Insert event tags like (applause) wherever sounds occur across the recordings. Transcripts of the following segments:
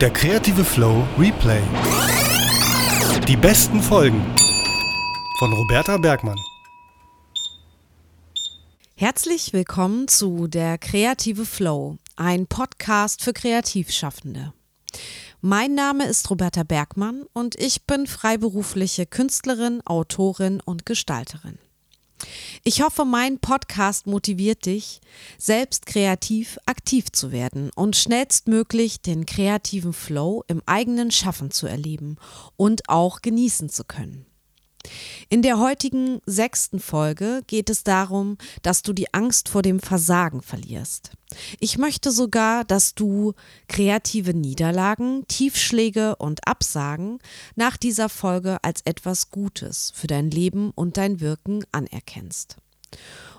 Der kreative Flow Replay. Die besten Folgen von Roberta Bergmann. Herzlich willkommen zu Der kreative Flow, ein Podcast für Kreativschaffende. Mein Name ist Roberta Bergmann und ich bin freiberufliche Künstlerin, Autorin und Gestalterin. Ich hoffe, mein Podcast motiviert dich, selbst kreativ aktiv zu werden und schnellstmöglich den kreativen Flow im eigenen Schaffen zu erleben und auch genießen zu können. In der heutigen sechsten Folge geht es darum, dass du die Angst vor dem Versagen verlierst. Ich möchte sogar, dass du kreative Niederlagen, Tiefschläge und Absagen nach dieser Folge als etwas Gutes für dein Leben und dein Wirken anerkennst.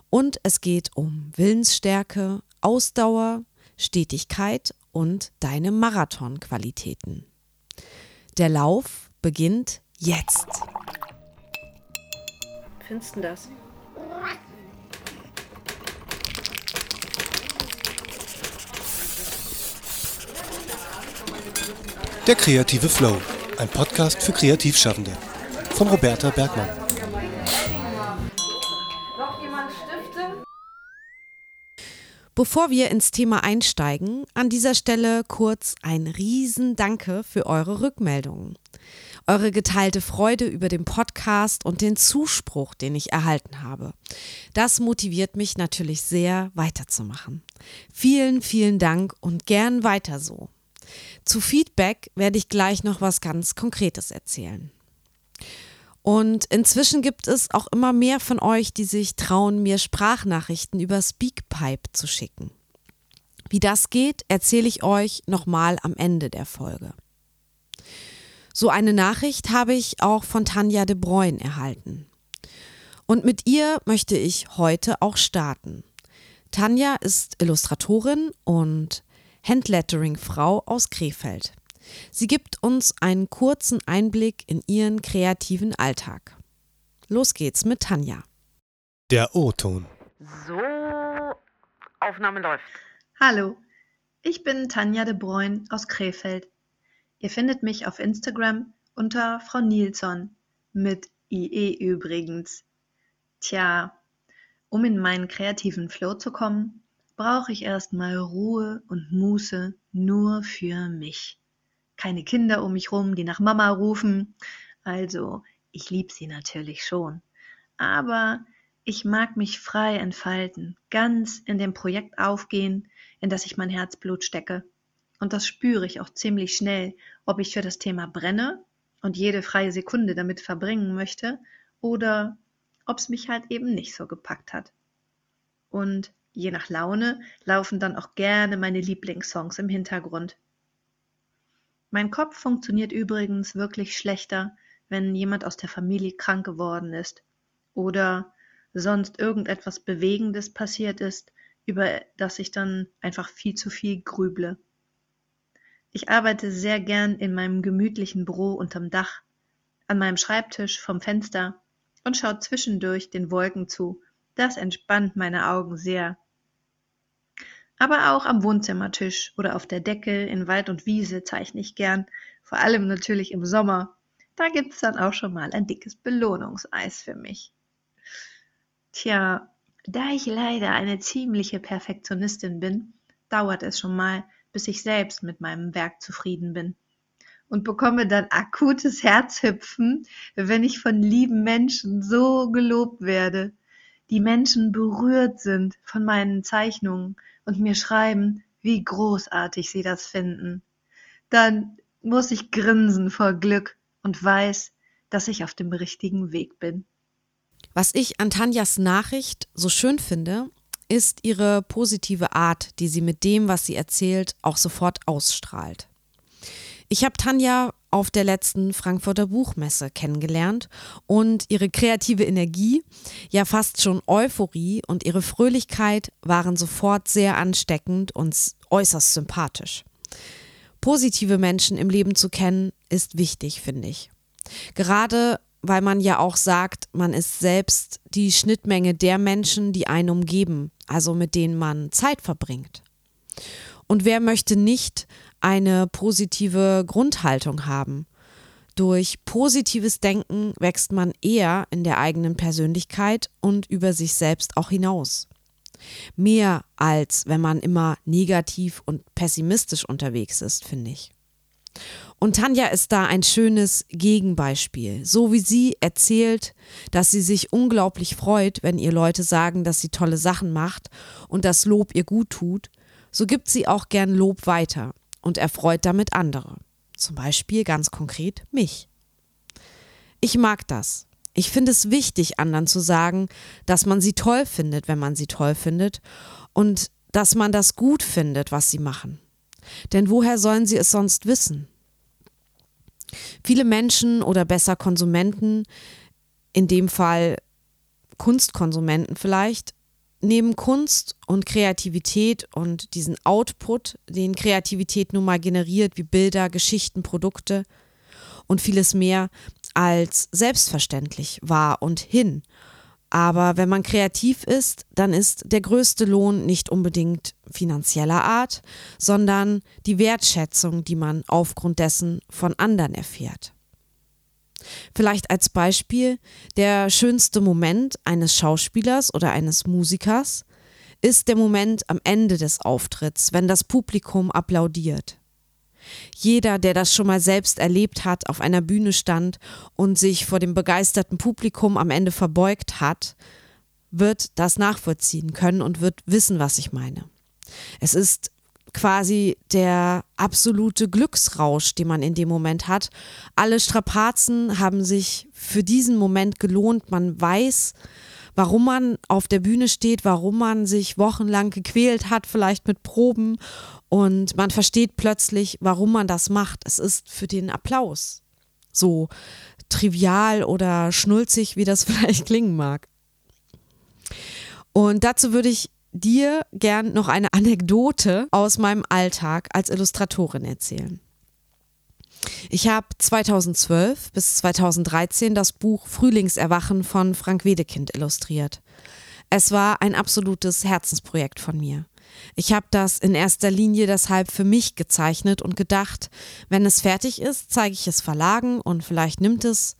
Und es geht um Willensstärke, Ausdauer, Stetigkeit und deine Marathonqualitäten. Der Lauf beginnt jetzt findest du das? Der kreative Flow, ein Podcast für Kreativschaffende von Roberta Bergmann. Bevor wir ins Thema einsteigen, an dieser Stelle kurz ein Riesendanke für eure Rückmeldungen eure geteilte Freude über den Podcast und den Zuspruch, den ich erhalten habe. Das motiviert mich natürlich sehr, weiterzumachen. Vielen, vielen Dank und gern weiter so. Zu Feedback werde ich gleich noch was ganz Konkretes erzählen. Und inzwischen gibt es auch immer mehr von euch, die sich trauen, mir Sprachnachrichten über Speakpipe zu schicken. Wie das geht, erzähle ich euch nochmal am Ende der Folge. So eine Nachricht habe ich auch von Tanja de Bruyne erhalten. Und mit ihr möchte ich heute auch starten. Tanja ist Illustratorin und Handlettering-Frau aus Krefeld. Sie gibt uns einen kurzen Einblick in ihren kreativen Alltag. Los geht's mit Tanja. Der O-Ton. So, Aufnahme läuft. Hallo, ich bin Tanja de Bruyne aus Krefeld. Ihr findet mich auf Instagram unter Frau Nilsson mit IE übrigens. Tja, um in meinen kreativen Flow zu kommen, brauche ich erstmal Ruhe und Muße nur für mich. Keine Kinder um mich rum, die nach Mama rufen. Also, ich lieb sie natürlich schon. Aber ich mag mich frei entfalten, ganz in dem Projekt aufgehen, in das ich mein Herzblut stecke und das spüre ich auch ziemlich schnell, ob ich für das Thema brenne und jede freie Sekunde damit verbringen möchte oder ob es mich halt eben nicht so gepackt hat. Und je nach Laune laufen dann auch gerne meine Lieblingssongs im Hintergrund. Mein Kopf funktioniert übrigens wirklich schlechter, wenn jemand aus der Familie krank geworden ist oder sonst irgendetwas Bewegendes passiert ist, über das ich dann einfach viel zu viel grüble. Ich arbeite sehr gern in meinem gemütlichen Büro unterm Dach, an meinem Schreibtisch vom Fenster und schaue zwischendurch den Wolken zu. Das entspannt meine Augen sehr. Aber auch am Wohnzimmertisch oder auf der Decke in Wald und Wiese zeichne ich gern, vor allem natürlich im Sommer. Da gibt's dann auch schon mal ein dickes Belohnungseis für mich. Tja, da ich leider eine ziemliche Perfektionistin bin, dauert es schon mal, bis ich selbst mit meinem Werk zufrieden bin und bekomme dann akutes Herzhüpfen, wenn ich von lieben Menschen so gelobt werde, die Menschen berührt sind von meinen Zeichnungen und mir schreiben, wie großartig sie das finden. Dann muss ich grinsen vor Glück und weiß, dass ich auf dem richtigen Weg bin. Was ich an Tanjas Nachricht so schön finde, ist ihre positive Art, die sie mit dem, was sie erzählt, auch sofort ausstrahlt. Ich habe Tanja auf der letzten Frankfurter Buchmesse kennengelernt und ihre kreative Energie, ja fast schon Euphorie und ihre Fröhlichkeit waren sofort sehr ansteckend und äußerst sympathisch. Positive Menschen im Leben zu kennen, ist wichtig, finde ich. Gerade weil man ja auch sagt, man ist selbst die Schnittmenge der Menschen, die einen umgeben, also mit denen man Zeit verbringt. Und wer möchte nicht eine positive Grundhaltung haben. Durch positives Denken wächst man eher in der eigenen Persönlichkeit und über sich selbst auch hinaus. Mehr als wenn man immer negativ und pessimistisch unterwegs ist, finde ich. Und Tanja ist da ein schönes Gegenbeispiel. So wie sie erzählt, dass sie sich unglaublich freut, wenn ihr Leute sagen, dass sie tolle Sachen macht und das Lob ihr gut tut, so gibt sie auch gern Lob weiter und erfreut damit andere. Zum Beispiel ganz konkret mich. Ich mag das. Ich finde es wichtig, anderen zu sagen, dass man sie toll findet, wenn man sie toll findet und dass man das gut findet, was sie machen. Denn woher sollen sie es sonst wissen? Viele Menschen oder besser Konsumenten, in dem Fall Kunstkonsumenten vielleicht, nehmen Kunst und Kreativität und diesen Output, den Kreativität nun mal generiert, wie Bilder, Geschichten, Produkte und vieles mehr, als selbstverständlich wahr und hin. Aber wenn man kreativ ist, dann ist der größte Lohn nicht unbedingt finanzieller Art, sondern die Wertschätzung, die man aufgrund dessen von anderen erfährt. Vielleicht als Beispiel, der schönste Moment eines Schauspielers oder eines Musikers ist der Moment am Ende des Auftritts, wenn das Publikum applaudiert. Jeder, der das schon mal selbst erlebt hat, auf einer Bühne stand und sich vor dem begeisterten Publikum am Ende verbeugt hat, wird das nachvollziehen können und wird wissen, was ich meine. Es ist quasi der absolute Glücksrausch, den man in dem Moment hat. Alle Strapazen haben sich für diesen Moment gelohnt. Man weiß, warum man auf der Bühne steht, warum man sich wochenlang gequält hat, vielleicht mit Proben. Und man versteht plötzlich, warum man das macht. Es ist für den Applaus. So trivial oder schnulzig, wie das (laughs) vielleicht klingen mag. Und dazu würde ich dir gern noch eine Anekdote aus meinem Alltag als Illustratorin erzählen. Ich habe 2012 bis 2013 das Buch Frühlingserwachen von Frank Wedekind illustriert. Es war ein absolutes Herzensprojekt von mir. Ich habe das in erster Linie deshalb für mich gezeichnet und gedacht, wenn es fertig ist, zeige ich es Verlagen und vielleicht nimmt es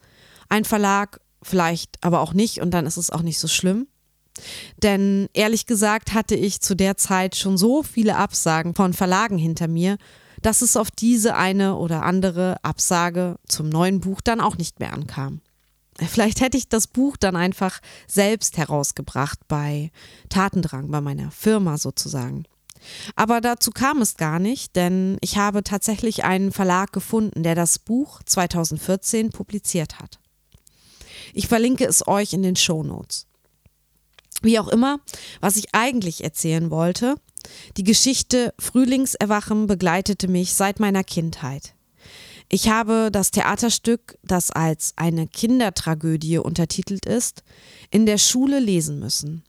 ein Verlag, vielleicht aber auch nicht und dann ist es auch nicht so schlimm. Denn ehrlich gesagt hatte ich zu der Zeit schon so viele Absagen von Verlagen hinter mir, dass es auf diese eine oder andere Absage zum neuen Buch dann auch nicht mehr ankam. Vielleicht hätte ich das Buch dann einfach selbst herausgebracht bei Tatendrang, bei meiner Firma sozusagen. Aber dazu kam es gar nicht, denn ich habe tatsächlich einen Verlag gefunden, der das Buch 2014 publiziert hat. Ich verlinke es euch in den Show Notes. Wie auch immer, was ich eigentlich erzählen wollte, die Geschichte Frühlingserwachen begleitete mich seit meiner Kindheit. Ich habe das Theaterstück, das als eine Kindertragödie untertitelt ist, in der Schule lesen müssen.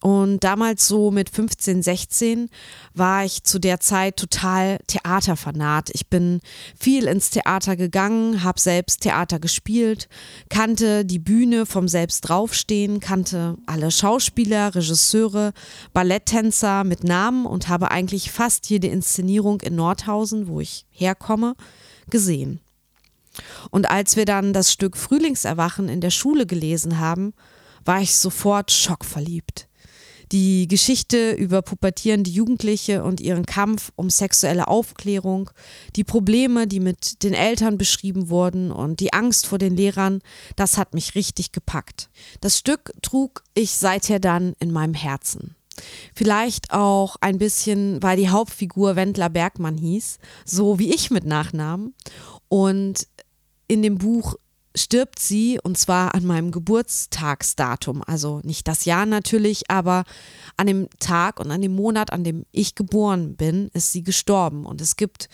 Und damals so mit 15, 16 war ich zu der Zeit total Theaterfanat. Ich bin viel ins Theater gegangen, habe selbst Theater gespielt, kannte die Bühne vom selbst draufstehen, kannte alle Schauspieler, Regisseure, Balletttänzer mit Namen und habe eigentlich fast jede Inszenierung in Nordhausen, wo ich herkomme, gesehen. Und als wir dann das Stück Frühlingserwachen in der Schule gelesen haben, war ich sofort schockverliebt. Die Geschichte über pubertierende Jugendliche und ihren Kampf um sexuelle Aufklärung, die Probleme, die mit den Eltern beschrieben wurden und die Angst vor den Lehrern, das hat mich richtig gepackt. Das Stück trug ich seither dann in meinem Herzen. Vielleicht auch ein bisschen, weil die Hauptfigur Wendler Bergmann hieß, so wie ich mit Nachnamen. Und in dem Buch stirbt sie und zwar an meinem Geburtstagsdatum. Also nicht das Jahr natürlich, aber an dem Tag und an dem Monat, an dem ich geboren bin, ist sie gestorben. Und es gibt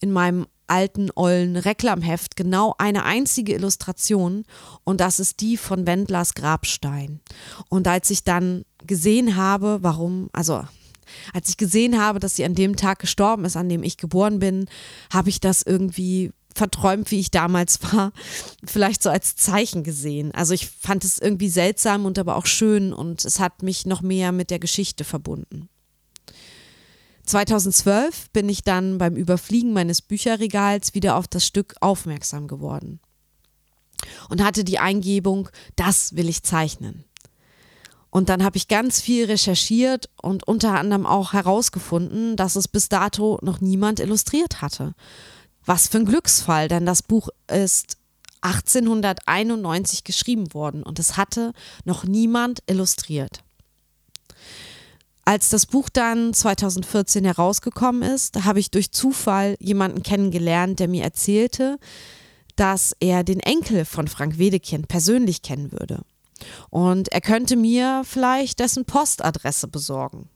in meinem alten, ollen Reklamheft genau eine einzige Illustration und das ist die von Wendlers Grabstein. Und als ich dann gesehen habe, warum, also als ich gesehen habe, dass sie an dem Tag gestorben ist, an dem ich geboren bin, habe ich das irgendwie verträumt, wie ich damals (laughs) war, vielleicht so als Zeichen gesehen. Also ich fand es irgendwie seltsam und aber auch schön und es hat mich noch mehr mit der Geschichte verbunden. 2012 bin ich dann beim Überfliegen meines Bücherregals wieder auf das Stück aufmerksam geworden und hatte die Eingebung, das will ich zeichnen. Und dann habe ich ganz viel recherchiert und unter anderem auch herausgefunden, dass es bis dato noch niemand illustriert hatte. Was für ein Glücksfall, denn das Buch ist 1891 geschrieben worden und es hatte noch niemand illustriert. Als das Buch dann 2014 herausgekommen ist, habe ich durch Zufall jemanden kennengelernt, der mir erzählte, dass er den Enkel von Frank Wedekind persönlich kennen würde. Und er könnte mir vielleicht dessen Postadresse besorgen.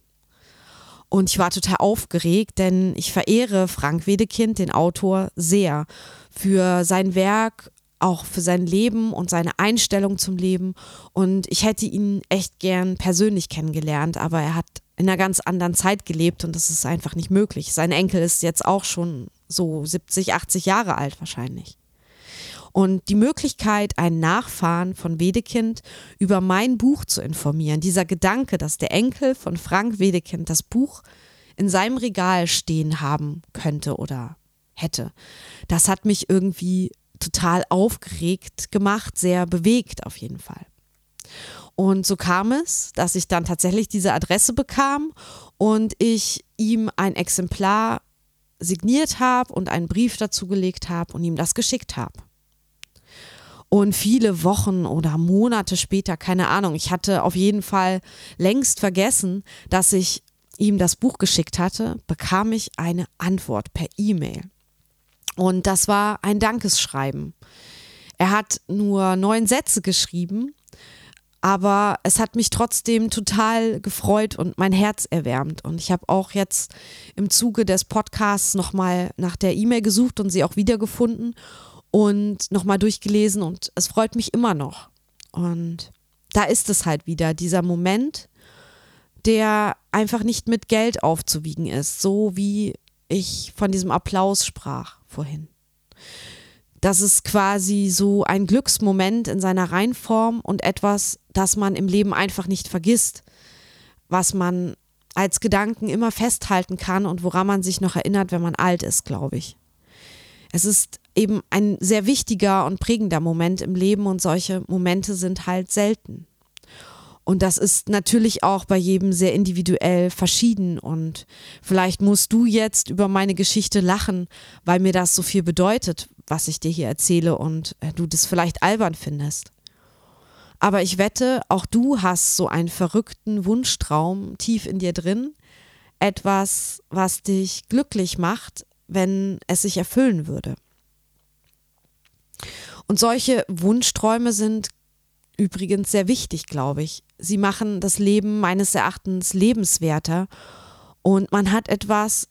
Und ich war total aufgeregt, denn ich verehre Frank Wedekind, den Autor, sehr für sein Werk, auch für sein Leben und seine Einstellung zum Leben. Und ich hätte ihn echt gern persönlich kennengelernt, aber er hat in einer ganz anderen Zeit gelebt und das ist einfach nicht möglich. Sein Enkel ist jetzt auch schon so 70, 80 Jahre alt wahrscheinlich. Und die Möglichkeit, einen Nachfahren von Wedekind über mein Buch zu informieren, dieser Gedanke, dass der Enkel von Frank Wedekind das Buch in seinem Regal stehen haben könnte oder hätte, das hat mich irgendwie total aufgeregt gemacht, sehr bewegt auf jeden Fall. Und so kam es, dass ich dann tatsächlich diese Adresse bekam und ich ihm ein Exemplar signiert habe und einen Brief dazu gelegt habe und ihm das geschickt habe. Und viele Wochen oder Monate später, keine Ahnung, ich hatte auf jeden Fall längst vergessen, dass ich ihm das Buch geschickt hatte, bekam ich eine Antwort per E-Mail. Und das war ein Dankesschreiben. Er hat nur neun Sätze geschrieben, aber es hat mich trotzdem total gefreut und mein Herz erwärmt. Und ich habe auch jetzt im Zuge des Podcasts nochmal nach der E-Mail gesucht und sie auch wiedergefunden und nochmal durchgelesen und es freut mich immer noch. Und da ist es halt wieder, dieser Moment, der einfach nicht mit Geld aufzuwiegen ist, so wie ich von diesem Applaus sprach vorhin. Das ist quasi so ein Glücksmoment in seiner Reinform und etwas, das man im Leben einfach nicht vergisst, was man als Gedanken immer festhalten kann und woran man sich noch erinnert, wenn man alt ist, glaube ich. Es ist eben ein sehr wichtiger und prägender Moment im Leben und solche Momente sind halt selten. Und das ist natürlich auch bei jedem sehr individuell verschieden. Und vielleicht musst du jetzt über meine Geschichte lachen, weil mir das so viel bedeutet, was ich dir hier erzähle und äh, du das vielleicht albern findest. Aber ich wette, auch du hast so einen verrückten Wunschtraum tief in dir drin. Etwas, was dich glücklich macht, wenn es sich erfüllen würde. Und solche Wunschträume sind übrigens sehr wichtig, glaube ich. Sie machen das Leben meines Erachtens lebenswerter und man hat etwas,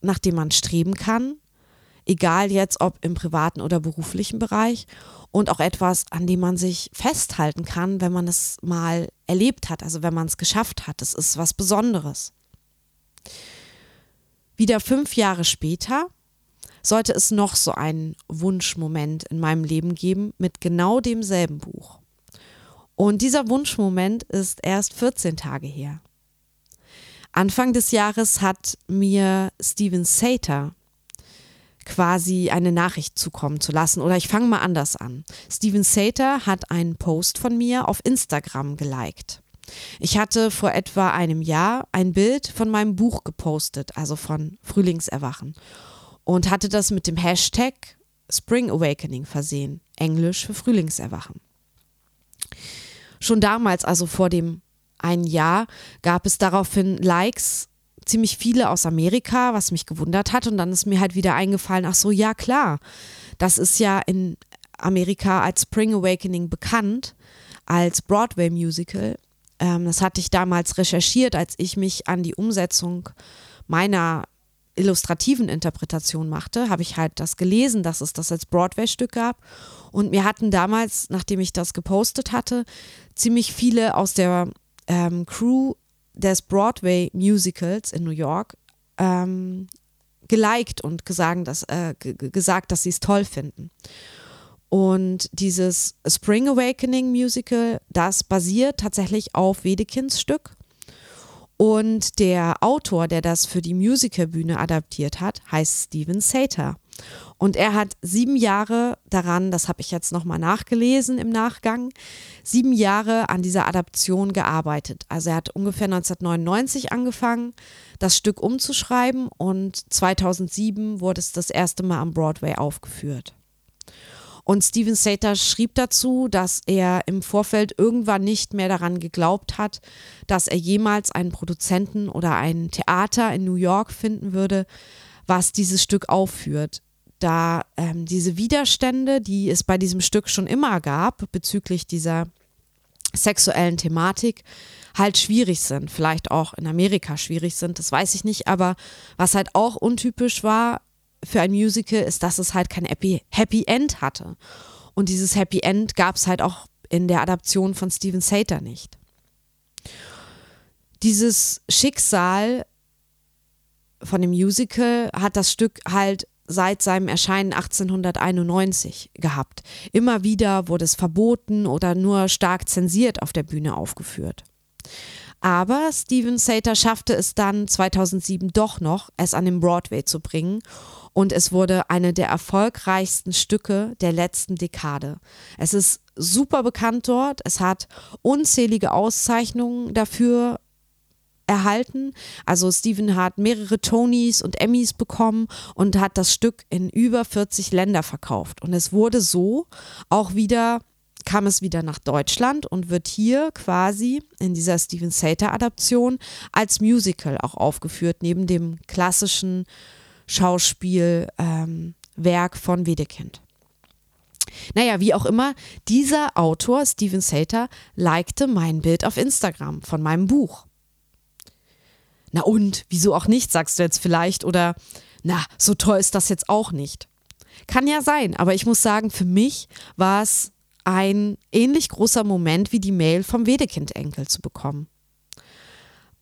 nach dem man streben kann, egal jetzt ob im privaten oder beruflichen Bereich und auch etwas, an dem man sich festhalten kann, wenn man es mal erlebt hat, also wenn man es geschafft hat. Es ist was Besonderes. Wieder fünf Jahre später sollte es noch so einen Wunschmoment in meinem Leben geben mit genau demselben Buch. Und dieser Wunschmoment ist erst 14 Tage her. Anfang des Jahres hat mir Steven Sater quasi eine Nachricht zukommen zu lassen. Oder ich fange mal anders an. Steven Sater hat einen Post von mir auf Instagram geliked. Ich hatte vor etwa einem Jahr ein Bild von meinem Buch gepostet, also von Frühlingserwachen und hatte das mit dem Hashtag Spring Awakening versehen, Englisch für Frühlingserwachen. Schon damals, also vor dem einen Jahr, gab es daraufhin Likes, ziemlich viele aus Amerika, was mich gewundert hat. Und dann ist mir halt wieder eingefallen, ach so, ja klar, das ist ja in Amerika als Spring Awakening bekannt, als Broadway-Musical. Ähm, das hatte ich damals recherchiert, als ich mich an die Umsetzung meiner illustrativen Interpretation machte, habe ich halt das gelesen, dass es das als Broadway-Stück gab. Und mir hatten damals, nachdem ich das gepostet hatte, ziemlich viele aus der ähm, Crew des Broadway-Musicals in New York ähm, geliked und gesagt, dass, äh, gesagt, dass sie es toll finden. Und dieses Spring Awakening Musical, das basiert tatsächlich auf Wedekinds Stück Und der Autor, der das für die Musicalbühne adaptiert hat, heißt Steven Sater. Und er hat sieben Jahre daran, das habe ich jetzt nochmal nachgelesen im Nachgang, sieben Jahre an dieser Adaption gearbeitet. Also er hat ungefähr 1999 angefangen, das Stück umzuschreiben und 2007 wurde es das erste Mal am Broadway aufgeführt. Und Steven Sater schrieb dazu, dass er im Vorfeld irgendwann nicht mehr daran geglaubt hat, dass er jemals einen Produzenten oder ein Theater in New York finden würde, was dieses Stück aufführt. Da ähm, diese Widerstände, die es bei diesem Stück schon immer gab bezüglich dieser sexuellen Thematik, halt schwierig sind, vielleicht auch in Amerika schwierig sind, das weiß ich nicht, aber was halt auch untypisch war, für ein Musical ist, dass es halt kein Happy, End hatte. Und dieses Happy End gab es halt auch in der Adaption von Steven Sater nicht. Dieses Schicksal von dem Musical hat das Stück halt seit seinem Erscheinen 1891 gehabt. Immer wieder wurde es verboten oder nur stark zensiert auf der Bühne aufgeführt. Aber Steven Sater schaffte es dann 2007 doch noch, es an den Broadway zu bringen und es wurde eine der erfolgreichsten Stücke der letzten Dekade. Es ist super bekannt dort, es hat unzählige Auszeichnungen dafür erhalten. Also Steven hat mehrere Tonys und Emmys bekommen und hat das Stück in über 40 Länder verkauft. Und es wurde so auch wieder kam es wieder nach Deutschland und wird hier quasi in dieser Steven Sater Adaption als Musical auch aufgeführt, neben dem klassischen Schauspielwerk ähm, von Wedekind. Naja, wie auch immer, dieser Autor, Steven Sater, likte mein Bild auf Instagram von meinem Buch. Na und, wieso auch nicht, sagst du jetzt vielleicht, oder na, so toll ist das jetzt auch nicht. Kann ja sein, aber ich muss sagen, für mich war es ein ähnlich großer Moment wie die Mail vom Wedekind-Enkel zu bekommen.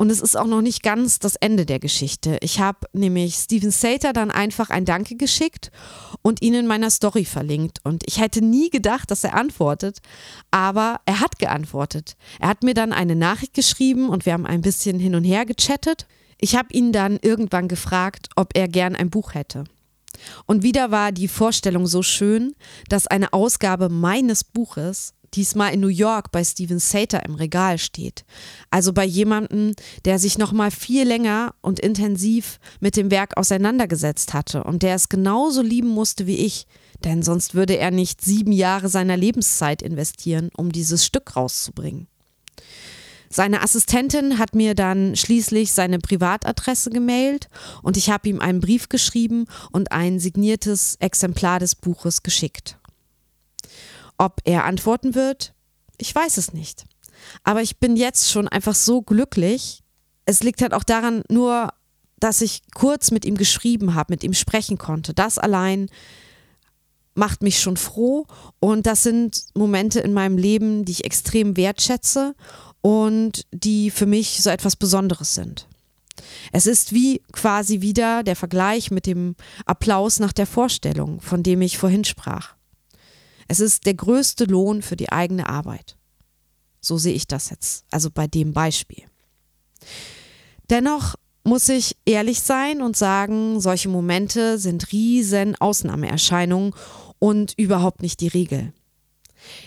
Und es ist auch noch nicht ganz das Ende der Geschichte. Ich habe nämlich Steven Sater dann einfach ein Danke geschickt und ihn in meiner Story verlinkt. Und ich hätte nie gedacht, dass er antwortet, aber er hat geantwortet. Er hat mir dann eine Nachricht geschrieben und wir haben ein bisschen hin und her gechattet. Ich habe ihn dann irgendwann gefragt, ob er gern ein Buch hätte. Und wieder war die Vorstellung so schön, dass eine Ausgabe meines Buches diesmal in New York bei Steven Sater im Regal steht. Also bei jemandem, der sich noch mal viel länger und intensiv mit dem Werk auseinandergesetzt hatte und der es genauso lieben musste wie ich, denn sonst würde er nicht sieben Jahre seiner Lebenszeit investieren, um dieses Stück rauszubringen. Seine Assistentin hat mir dann schließlich seine Privatadresse gemailt und ich habe ihm einen Brief geschrieben und ein signiertes Exemplar des Buches geschickt. Ob er antworten wird, ich weiß es nicht. Aber ich bin jetzt schon einfach so glücklich. Es liegt halt auch daran, nur, dass ich kurz mit ihm geschrieben habe, mit ihm sprechen konnte. Das allein macht mich schon froh und das sind Momente in meinem Leben, die ich extrem wertschätze und die für mich so etwas Besonderes sind. Es ist wie quasi wieder der Vergleich mit dem Applaus nach der Vorstellung, von dem ich vorhin sprach. Es ist der größte Lohn für die eigene Arbeit. So sehe ich das jetzt, also bei dem Beispiel. Dennoch muss ich ehrlich sein und sagen, solche Momente sind riesen Ausnahmeerscheinungen und überhaupt nicht die Regel.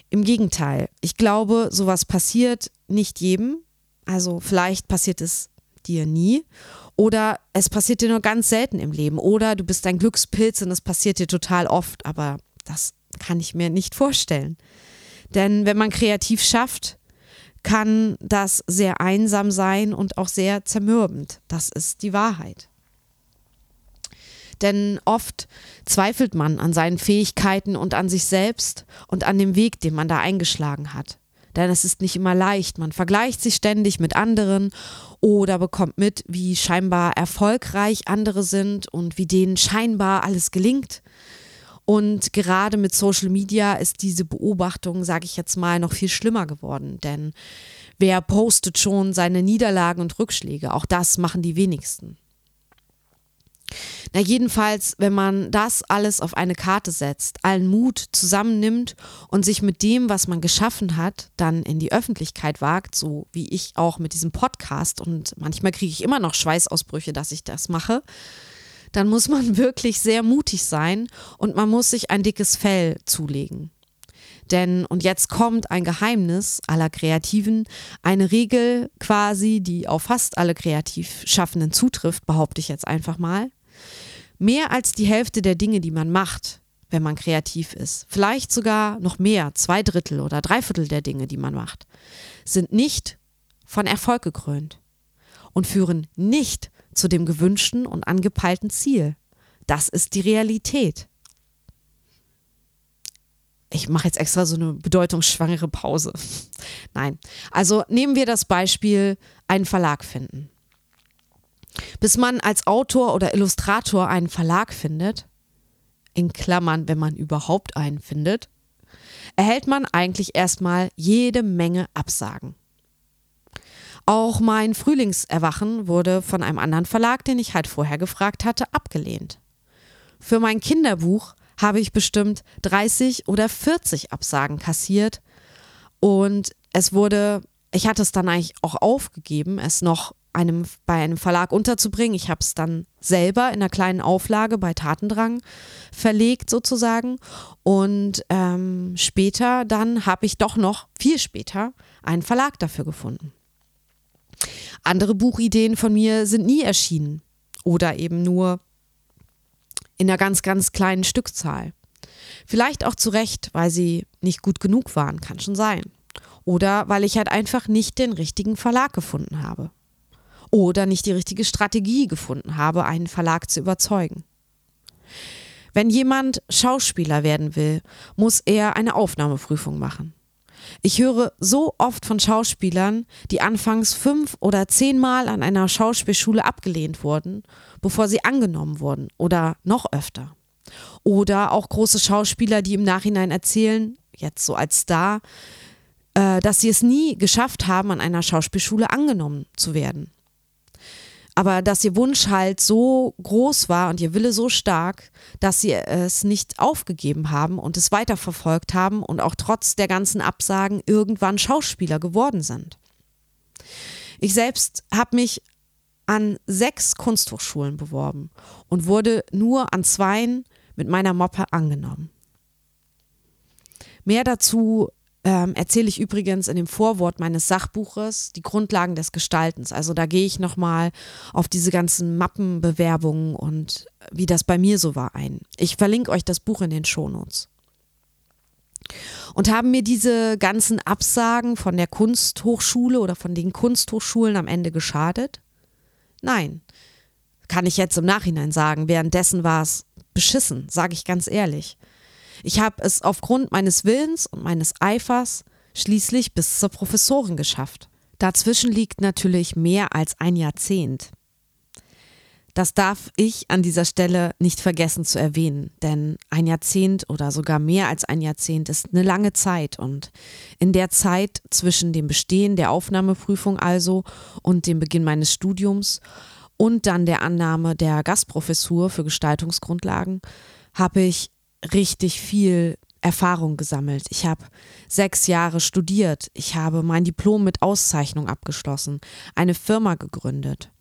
Im Gegenteil, ich glaube, sowas passiert nicht jedem. Also vielleicht passiert es dir nie. Oder es passiert dir nur ganz selten im Leben. Oder du bist ein Glückspilz und es passiert dir total oft. Aber das kann ich mir nicht vorstellen. Denn wenn man kreativ schafft, kann das sehr einsam sein und auch sehr zermürbend. Das ist die Wahrheit. Denn oft zweifelt man an seinen Fähigkeiten und an sich selbst und an dem Weg, den man da eingeschlagen hat. Denn es ist nicht immer leicht. Man vergleicht sich ständig mit anderen oder bekommt mit, wie scheinbar erfolgreich andere sind und wie denen scheinbar alles gelingt. Und gerade mit Social Media ist diese Beobachtung, sage ich jetzt mal, noch viel schlimmer geworden. Denn wer postet schon seine Niederlagen und Rückschläge? Auch das machen die wenigsten. Na jedenfalls, wenn man das alles auf eine Karte setzt, allen Mut zusammennimmt und sich mit dem, was man geschaffen hat, dann in die Öffentlichkeit wagt, so wie ich auch mit diesem Podcast und manchmal kriege ich immer noch Schweißausbrüche, dass ich das mache, dann muss man (laughs) wirklich sehr mutig sein und man muss sich ein dickes Fell zulegen. Denn, und jetzt kommt ein Geheimnis aller Kreativen, eine Regel quasi, die auf fast alle Kreativschaffenden zutrifft, behaupte ich jetzt einfach mal. Mehr als die Hälfte der Dinge, die man macht, wenn man kreativ ist, vielleicht sogar noch mehr, zwei Drittel oder drei Viertel der Dinge, die man macht, sind nicht von Erfolg gekrönt und führen nicht zu dem gewünschten und angepeilten Ziel. Das ist die Realität ich mache jetzt extra so eine bedeutungsschwangere Pause. Nein. Also nehmen wir das Beispiel einen Verlag finden. Bis man als Autor oder Illustrator einen Verlag findet, in Klammern, wenn man überhaupt einen findet, erhält man eigentlich erstmal jede Menge Absagen. Auch mein Frühlingserwachen wurde von einem anderen Verlag, den ich halt vorher gefragt hatte, abgelehnt. Für mein Kinderbuch habe ich bestimmt 30 oder 40 Absagen kassiert. Und es wurde, ich hatte es dann eigentlich auch aufgegeben, es noch einem, bei einem Verlag unterzubringen. Ich habe es dann selber in einer kleinen Auflage bei Tatendrang verlegt sozusagen. Und ähm, später dann habe ich doch noch, viel später, einen Verlag dafür gefunden. Andere Buchideen von mir sind nie erschienen oder eben nur in einer ganz, ganz kleinen Stückzahl. Vielleicht auch zu Recht, weil sie nicht gut genug waren, kann schon sein. Oder weil ich halt einfach nicht den richtigen Verlag gefunden habe. Oder nicht die richtige Strategie gefunden habe, einen Verlag zu überzeugen. Wenn jemand Schauspieler werden will, muss er eine Aufnahmeprüfung machen. Ich höre so oft von Schauspielern, die anfangs fünf oder zehnmal an einer Schauspielschule abgelehnt wurden, bevor sie angenommen wurden oder noch öfter. Oder auch große Schauspieler, die im Nachhinein erzählen, jetzt so als Star, äh, dass sie es nie geschafft haben, an einer Schauspielschule angenommen zu werden aber dass ihr Wunsch halt so groß war und ihr Wille so stark, dass sie es nicht aufgegeben haben und es weiterverfolgt haben und auch trotz der ganzen Absagen irgendwann Schauspieler geworden sind. Ich selbst habe mich an sechs Kunsthochschulen beworben und wurde nur an zweien mit meiner Moppe angenommen. Mehr dazu ähm, erzähle ich übrigens in dem Vorwort meines Sachbuches die Grundlagen des Gestaltens. Also da gehe ich nochmal auf diese ganzen Mappenbewerbungen und wie das bei mir so war ein. Ich verlinke euch das Buch in den Shownotes. Und haben mir diese ganzen Absagen von der Kunsthochschule oder von den Kunsthochschulen am Ende geschadet? Nein. Kann ich jetzt im Nachhinein sagen. Währenddessen war es beschissen, sage ich ganz ehrlich. Ich habe es aufgrund meines Willens und meines Eifers schließlich bis zur Professorin geschafft. Dazwischen liegt natürlich mehr als ein Jahrzehnt. Das darf ich an dieser Stelle nicht vergessen zu erwähnen, denn ein Jahrzehnt oder sogar mehr als ein Jahrzehnt ist eine lange Zeit und in der Zeit zwischen dem Bestehen der Aufnahmeprüfung also und dem Beginn meines Studiums und dann der Annahme der Gastprofessur für Gestaltungsgrundlagen habe ich richtig viel Erfahrung gesammelt. Ich habe sechs Jahre studiert. Ich habe mein Diplom mit Auszeichnung abgeschlossen, eine Firma gegründet.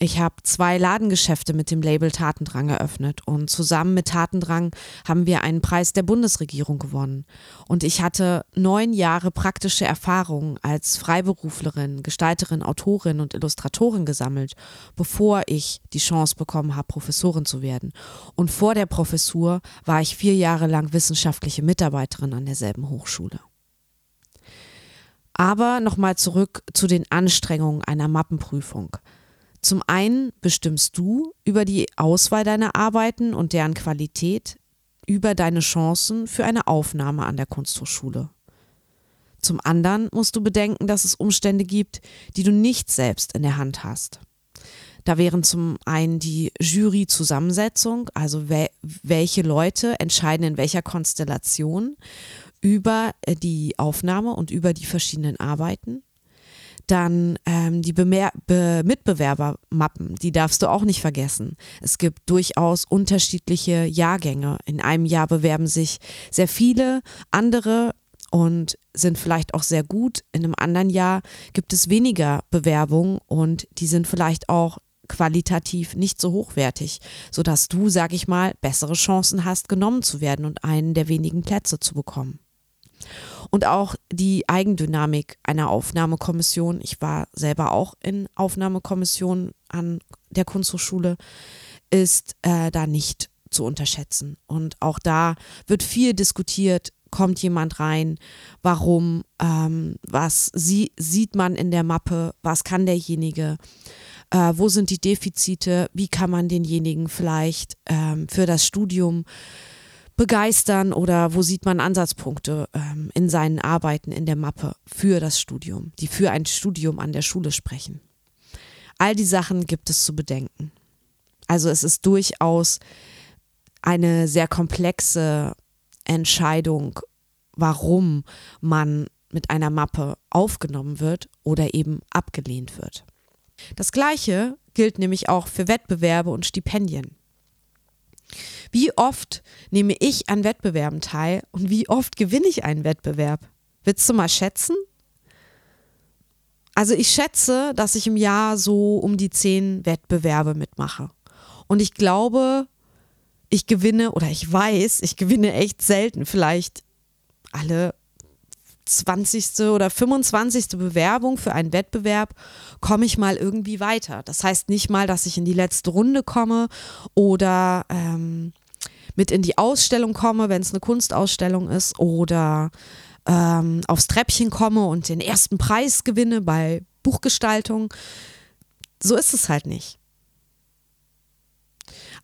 Ich habe zwei Ladengeschäfte mit dem Label Tatendrang eröffnet und zusammen mit Tatendrang haben wir einen Preis der Bundesregierung gewonnen. Und ich hatte neun Jahre praktische Erfahrung als Freiberuflerin, Gestalterin, Autorin und Illustratorin gesammelt, bevor ich die Chance bekommen habe, Professorin zu werden. Und vor der Professur war ich vier Jahre lang wissenschaftliche Mitarbeiterin an derselben Hochschule. Aber nochmal zurück zu den Anstrengungen einer Mappenprüfung. Zum einen bestimmst du über die Auswahl deiner Arbeiten und deren Qualität, über deine Chancen für eine Aufnahme an der Kunsthochschule. Zum anderen musst du bedenken, dass es Umstände gibt, die du nicht selbst in der Hand hast. Da wären zum einen die Juryzusammensetzung, also wel welche Leute entscheiden in welcher Konstellation über äh, die Aufnahme und über die verschiedenen Arbeiten. Dann ähm, die Bemer Be Mitbewerbermappen, die darfst du auch nicht vergessen. Es gibt durchaus unterschiedliche Jahrgänge. In einem Jahr bewerben sich sehr viele, andere und sind vielleicht auch sehr gut. In einem anderen Jahr gibt es weniger Bewerbungen und die sind vielleicht auch qualitativ nicht so hochwertig, sodass du, sag ich mal, bessere Chancen hast, genommen zu werden und einen der wenigen Plätze zu bekommen. Und auch die Eigendynamik einer Aufnahmekommission. Ich war selber auch in Aufnahmekommissionen an der Kunsthochschule, ist äh, da nicht zu unterschätzen. Und auch da wird viel diskutiert, kommt jemand rein, warum, ähm, was sie, sieht man in der Mappe, was kann derjenige, äh, wo sind die Defizite, wie kann man denjenigen vielleicht ähm, für das Studium begeistern oder wo sieht man Ansatzpunkte ähm, in seinen Arbeiten in der Mappe für das Studium, die für ein Studium an der Schule sprechen. All die Sachen gibt es zu bedenken. Also es ist durchaus eine sehr komplexe Entscheidung, warum man mit einer Mappe aufgenommen wird oder eben abgelehnt wird. Das gleiche gilt nämlich auch für Wettbewerbe und Stipendien. Wie oft nehme ich an Wettbewerben teil und wie oft gewinne ich einen Wettbewerb? Willst du mal schätzen? Also ich schätze, dass ich im Jahr so um die zehn Wettbewerbe mitmache. Und ich glaube, ich gewinne oder ich weiß, ich gewinne echt selten, vielleicht alle 20. oder 25. Bewerbung für einen Wettbewerb komme ich mal irgendwie weiter. Das heißt nicht mal, dass ich in die letzte Runde komme oder ähm, mit in die Ausstellung komme, wenn es eine Kunstausstellung ist oder ähm, aufs Treppchen komme und den ersten Preis gewinne bei Buchgestaltung. So ist es halt nicht.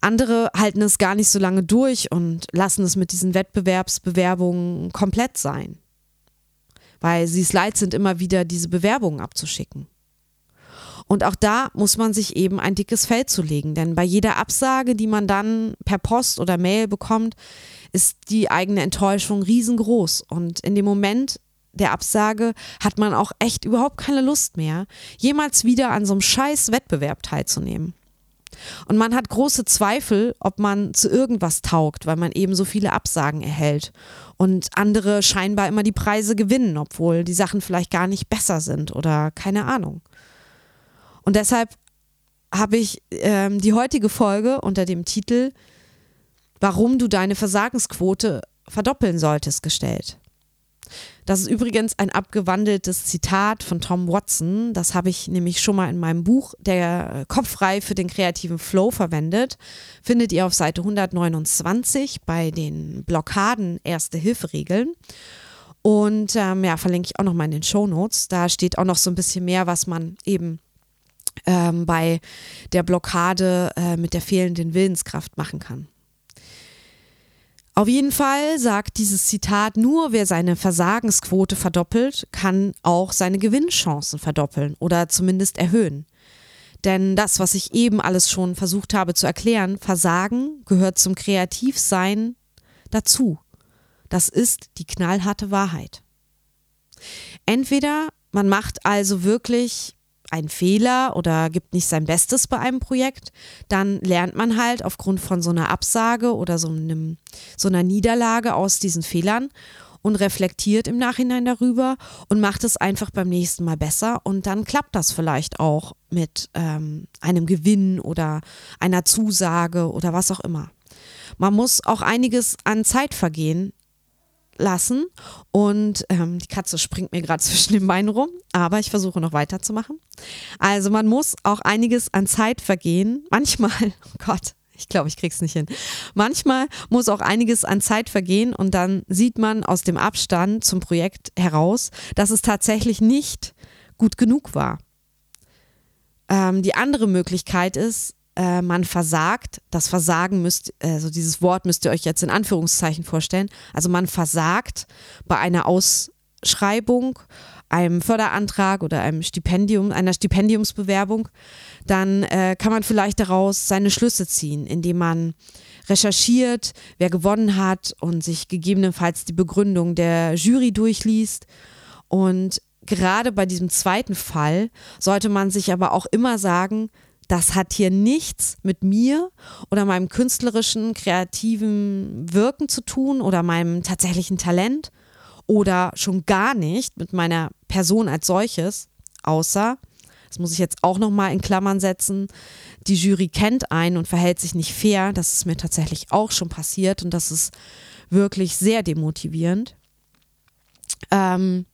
Andere halten es gar nicht so lange durch und lassen es mit diesen Wettbewerbsbewerbungen komplett sein weil sie es leid sind, immer wieder diese Bewerbungen abzuschicken. Und auch da muss man sich eben ein dickes Feld zulegen, denn bei jeder Absage, die man dann per Post oder Mail bekommt, ist die eigene Enttäuschung riesengroß. Und in dem Moment der Absage hat man auch echt überhaupt keine Lust mehr, jemals wieder an so einem scheiß Wettbewerb teilzunehmen. Und man hat große Zweifel, ob man zu irgendwas taugt, weil man eben so viele Absagen erhält und andere scheinbar immer die Preise gewinnen, obwohl die Sachen vielleicht gar nicht besser sind oder keine Ahnung. Und deshalb habe ich ähm, die heutige Folge unter dem Titel Warum du deine Versagensquote verdoppeln solltest gestellt. Das ist übrigens ein abgewandeltes Zitat von Tom Watson. Das habe ich nämlich schon mal in meinem Buch Der Kopf frei für den kreativen Flow verwendet. Findet ihr auf Seite 129 bei den Blockaden Erste Hilferegeln. Und ähm, ja, verlinke ich auch noch mal in den Show Notes. Da steht auch noch so ein bisschen mehr, was man eben ähm, bei der Blockade äh, mit der fehlenden Willenskraft machen kann. Auf jeden Fall sagt dieses Zitat, nur wer seine Versagensquote verdoppelt, kann auch seine Gewinnchancen verdoppeln oder zumindest erhöhen. Denn das, was ich eben alles schon versucht habe zu erklären, Versagen gehört zum Kreativsein dazu. Das ist die knallharte Wahrheit. Entweder man macht also wirklich einen Fehler oder gibt nicht sein Bestes bei einem Projekt, dann lernt man halt aufgrund von so einer Absage oder so, einem, so einer Niederlage aus diesen Fehlern und reflektiert im Nachhinein darüber und macht es einfach beim nächsten Mal besser und dann klappt das vielleicht auch mit ähm, einem Gewinn oder einer Zusage oder was auch immer. Man muss auch einiges an Zeit vergehen, lassen. Und ähm, die Katze springt mir gerade (laughs) zwischen den Beinen rum, aber ich versuche noch weiterzumachen. Also man muss auch einiges an Zeit vergehen. Manchmal, (laughs) oh Gott, ich glaube, ich krieg's nicht hin. Manchmal muss auch einiges an Zeit vergehen und dann sieht man aus dem Abstand zum Projekt heraus, dass es tatsächlich nicht gut genug war. Ähm, die andere Möglichkeit ist, äh, man versagt. Das Versagen müsst, also dieses Wort müsst ihr euch jetzt in Anführungszeichen vorstellen. Also man versagt bei einer Ausschreibung, einem Förderantrag oder einem Stipendium, einer Stipendiumsbewerbung, dann äh, kann man vielleicht daraus seine Schlüsse ziehen, indem man recherchiert, wer gewonnen hat und sich gegebenenfalls die Begründung der Jury durchliest und gerade bei diesem zweiten Fall sollte man sich aber auch immer sagen, das hat hier nichts mit mir oder meinem künstlerischen, kreativen Wirken zu tun oder meinem tatsächlichen Talent oder schon gar nicht mit meiner Person als solches, außer, das muss ich jetzt auch nochmal in Klammern setzen, die Jury kennt einen und verhält sich nicht fair. Das ist mir tatsächlich auch schon passiert und das ist wirklich sehr demotivierend. Ähm,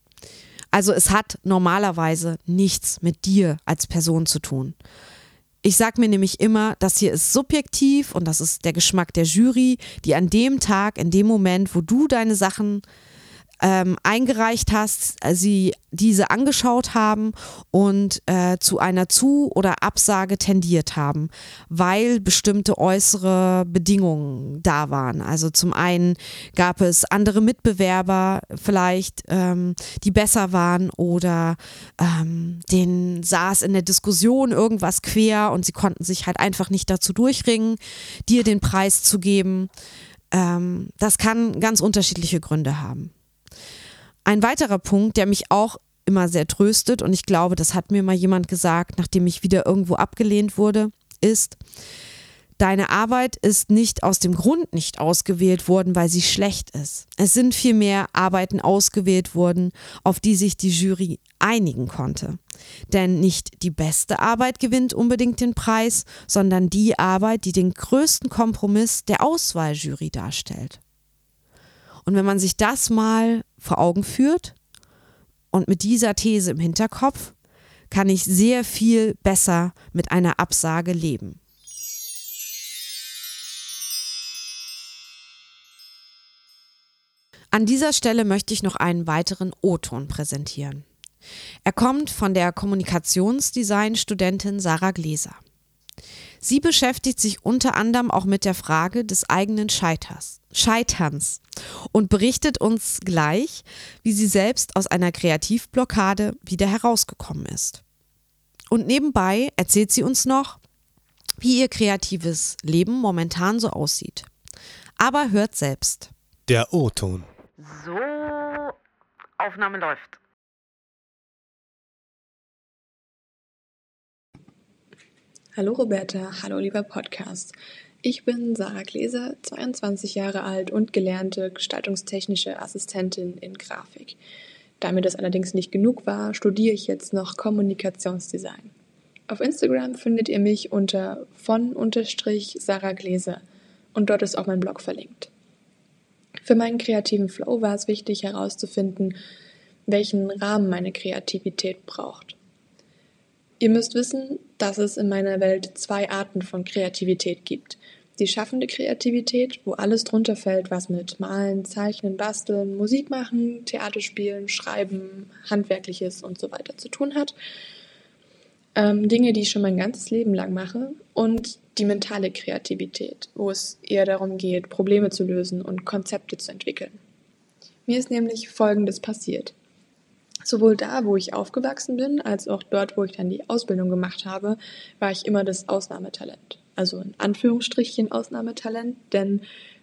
also es hat normalerweise nichts mit dir als Person zu tun. Ich sage mir nämlich immer, das hier ist subjektiv und das ist der Geschmack der Jury, die an dem Tag, in dem Moment, wo du deine Sachen ähm, eingereicht hast, äh, sie diese angeschaut haben und äh, zu einer Zu- oder Absage tendiert haben, weil bestimmte äußere Bedingungen da waren. Also zum einen gab es andere Mitbewerber vielleicht, ähm, die besser waren oder ähm, denen saß in der Diskussion irgendwas quer und sie konnten sich halt einfach nicht dazu durchringen, dir den Preis zu geben. Ähm, das kann ganz unterschiedliche Gründe haben. Ein weiterer Punkt, der mich auch immer sehr tröstet, und ich glaube, das hat mir mal jemand gesagt, nachdem ich wieder irgendwo abgelehnt wurde, ist, Deine Arbeit ist nicht aus dem Grund nicht ausgewählt worden, weil sie schlecht ist. Es sind vielmehr Arbeiten ausgewählt worden, auf die sich die Jury einigen konnte. Denn nicht die beste Arbeit gewinnt unbedingt den Preis, sondern die Arbeit, die den größten Kompromiss der Auswahljury darstellt. Und wenn man sich das mal vor Augen führt und mit dieser These im Hinterkopf, kann ich sehr viel besser mit einer Absage leben. An dieser Stelle möchte ich noch einen weiteren O-Ton präsentieren. Er kommt von der Kommunikationsdesign-Studentin Sarah Gläser. Sie beschäftigt sich unter anderem auch mit der Frage des eigenen Scheiters, Scheiterns und berichtet uns gleich, wie sie selbst aus einer Kreativblockade wieder herausgekommen ist. Und nebenbei erzählt sie uns noch, wie ihr kreatives Leben momentan so aussieht. Aber hört selbst. Der O-Ton. So, Aufnahme läuft. Hallo Roberta, hallo lieber Podcast. Ich bin Sarah Gläser, 22 Jahre alt und gelernte gestaltungstechnische Assistentin in Grafik. Da mir das allerdings nicht genug war, studiere ich jetzt noch Kommunikationsdesign. Auf Instagram findet ihr mich unter von-sarah Gläser und dort ist auch mein Blog verlinkt. Für meinen kreativen Flow war es wichtig herauszufinden, welchen Rahmen meine Kreativität braucht. Ihr müsst wissen, dass es in meiner Welt zwei Arten von Kreativität gibt. Die schaffende Kreativität, wo alles drunter fällt, was mit Malen, Zeichnen, Basteln, Musik machen, Theater spielen, Schreiben, Handwerkliches und so weiter zu tun hat. Ähm, Dinge, die ich schon mein ganzes Leben lang mache. Und die mentale Kreativität, wo es eher darum geht, Probleme zu lösen und Konzepte zu entwickeln. Mir ist nämlich Folgendes passiert. Sowohl da, wo ich aufgewachsen bin, als auch dort, wo ich dann die Ausbildung gemacht habe, war ich immer das Ausnahmetalent. Also in Anführungsstrichen Ausnahmetalent, denn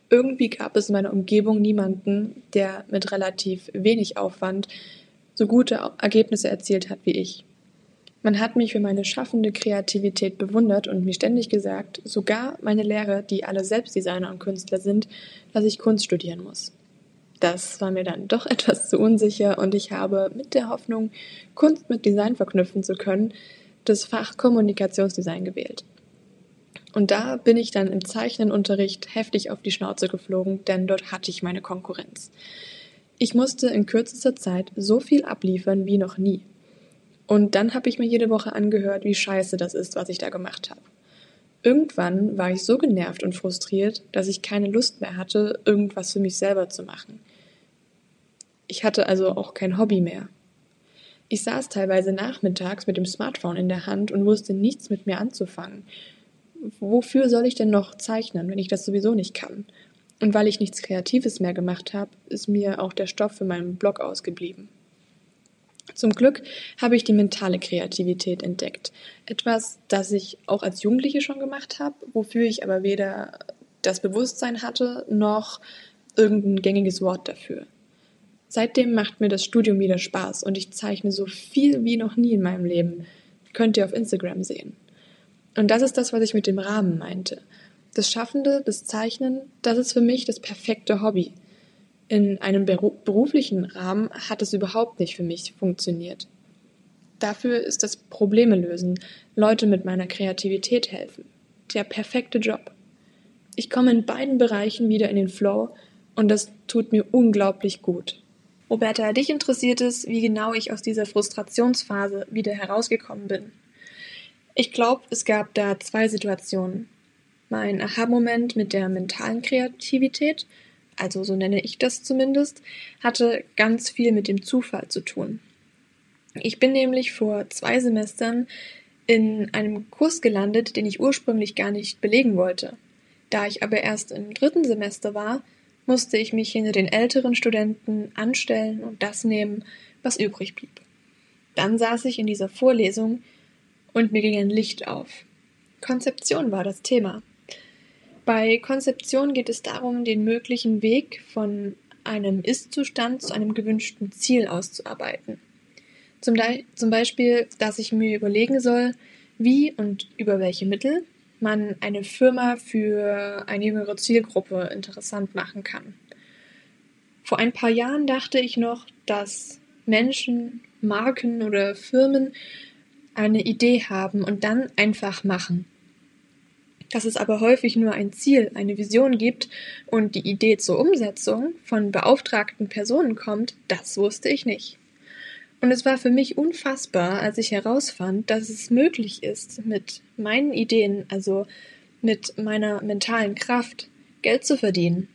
irgendwie gab es in meiner Umgebung niemanden, der mit relativ wenig Aufwand so gute Ergebnisse erzielt hat wie ich. Man hat mich für meine schaffende Kreativität bewundert und mir ständig gesagt, sogar meine Lehrer, die alle Selbstdesigner und Künstler sind, dass ich Kunst studieren muss. Das war mir dann doch (laughs) etwas zu unsicher und ich habe mit der Hoffnung, Kunst mit Design verknüpfen zu können, das Fach Kommunikationsdesign gewählt. Und da bin ich dann im Zeichnenunterricht heftig auf die Schnauze geflogen, denn dort hatte ich meine Konkurrenz. Ich musste in kürzester Zeit so viel abliefern wie noch nie. Und dann habe ich mir jede Woche angehört, wie scheiße das ist, was ich da gemacht habe. Irgendwann war ich so genervt und frustriert, dass ich keine Lust mehr hatte, irgendwas für mich selber zu machen. Ich hatte also auch kein Hobby mehr. Ich saß teilweise nachmittags mit dem Smartphone in der Hand und wusste nichts mit mir anzufangen. Wofür soll ich denn noch zeichnen, wenn ich das sowieso nicht kann? Und weil ich nichts Kreatives mehr gemacht habe, ist mir auch der Stoff für meinen Blog ausgeblieben. Zum Glück habe ich die mentale Kreativität entdeckt. Etwas, das ich auch als Jugendliche schon gemacht habe, wofür ich aber weder das Bewusstsein hatte noch irgendein gängiges Wort dafür. Seitdem macht mir das Studium wieder Spaß und ich zeichne so viel wie noch nie in meinem Leben. Könnt ihr auf Instagram sehen. Und das ist das, was ich mit dem Rahmen meinte. Das Schaffende, das Zeichnen, das ist für mich das perfekte Hobby. In einem beruflichen Rahmen hat es überhaupt nicht für mich funktioniert. Dafür ist das Probleme lösen, Leute mit meiner Kreativität helfen. Der perfekte Job. Ich komme in beiden Bereichen wieder in den Flow und das tut mir unglaublich gut. Roberta, dich interessiert es, wie genau ich aus dieser Frustrationsphase wieder herausgekommen bin. Ich glaube, es gab da zwei Situationen. Mein Aha-Moment mit der mentalen Kreativität, also so nenne ich das zumindest, hatte ganz viel mit dem Zufall zu tun. Ich bin nämlich vor zwei Semestern in einem Kurs gelandet, den ich ursprünglich gar nicht belegen wollte. Da ich aber erst im dritten Semester war, musste ich mich hinter den älteren Studenten anstellen und das nehmen, was übrig blieb. Dann saß ich in dieser Vorlesung und mir ging ein Licht auf. Konzeption war das Thema. Bei Konzeption geht es darum, den möglichen Weg von einem Ist-Zustand zu einem gewünschten Ziel auszuarbeiten. Zum, Beispiel, dass ich mir überlegen soll, wie und über welche Mittel man eine Firma für eine jüngere Zielgruppe interessant machen kann. Vor ein paar Jahren dachte ich noch, dass Menschen, Marken oder Firmen eine Idee haben und dann einfach machen. Dass es aber häufig nur ein Ziel, eine Vision gibt und die Idee zur Umsetzung von beauftragten Personen kommt, das wusste ich nicht. Und es war für mich unfassbar, als ich herausfand, dass es möglich ist, mit meinen Ideen, also mit meiner mentalen Kraft, Geld zu verdienen.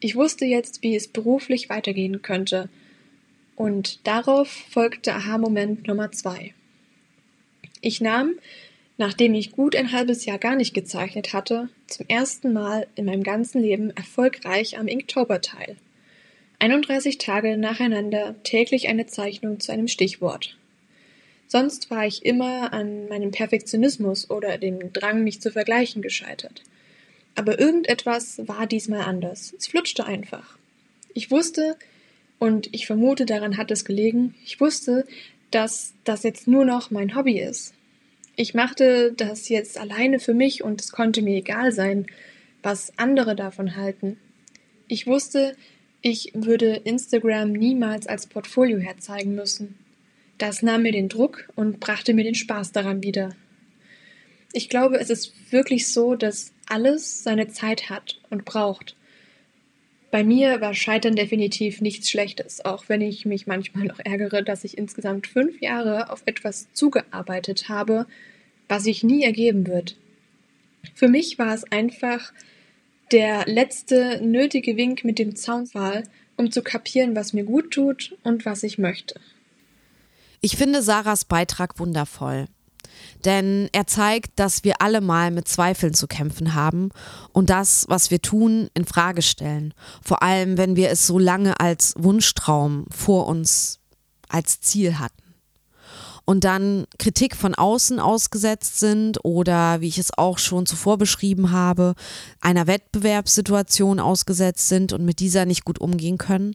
Ich wusste jetzt, wie es beruflich weitergehen könnte. Und darauf folgte Aha-Moment Nummer zwei. Ich nahm, nachdem ich gut ein halbes Jahr gar nicht gezeichnet hatte, zum ersten Mal in meinem ganzen Leben erfolgreich am Inktober teil. 31 Tage nacheinander täglich eine Zeichnung zu einem Stichwort. Sonst war ich immer an meinem Perfektionismus oder dem Drang, mich zu vergleichen, gescheitert. Aber irgendetwas war diesmal anders. Es flutschte einfach. Ich wusste, und ich vermute, daran hat es gelegen, ich wusste, dass das jetzt nur noch mein Hobby ist. Ich machte das jetzt alleine für mich und es konnte mir egal sein, was andere davon halten. Ich wusste, ich würde Instagram niemals als Portfolio herzeigen müssen. Das nahm mir den Druck und brachte mir den Spaß daran wieder. Ich glaube, es ist wirklich so, dass alles seine Zeit hat und braucht. Bei mir war Scheitern definitiv nichts Schlechtes, auch wenn ich mich manchmal noch ärgere, dass ich insgesamt fünf Jahre auf etwas zugearbeitet habe, was sich nie ergeben wird. Für mich war es einfach der letzte nötige Wink mit dem Zaunpfahl, um zu kapieren, was mir gut tut und was ich möchte. Ich finde Sarahs Beitrag wundervoll. Denn er zeigt, dass wir alle mal mit Zweifeln zu kämpfen haben und das, was wir tun, in Frage stellen. Vor allem, wenn wir es so lange als Wunschtraum vor uns als Ziel hatten und dann Kritik von außen ausgesetzt sind oder, wie ich es auch schon zuvor beschrieben habe, einer Wettbewerbssituation ausgesetzt sind und mit dieser nicht gut umgehen können